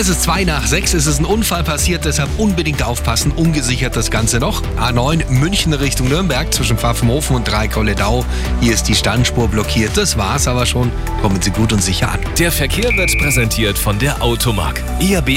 Es ist zwei nach sechs, es ist ein Unfall passiert, deshalb unbedingt aufpassen. Ungesichert das Ganze noch. A9 München Richtung Nürnberg zwischen Pfaffenhofen und Dreikolledau. Hier ist die Standspur blockiert. Das war's aber schon. Kommen Sie gut und sicher an. Der Verkehr wird präsentiert von der Automark. IAB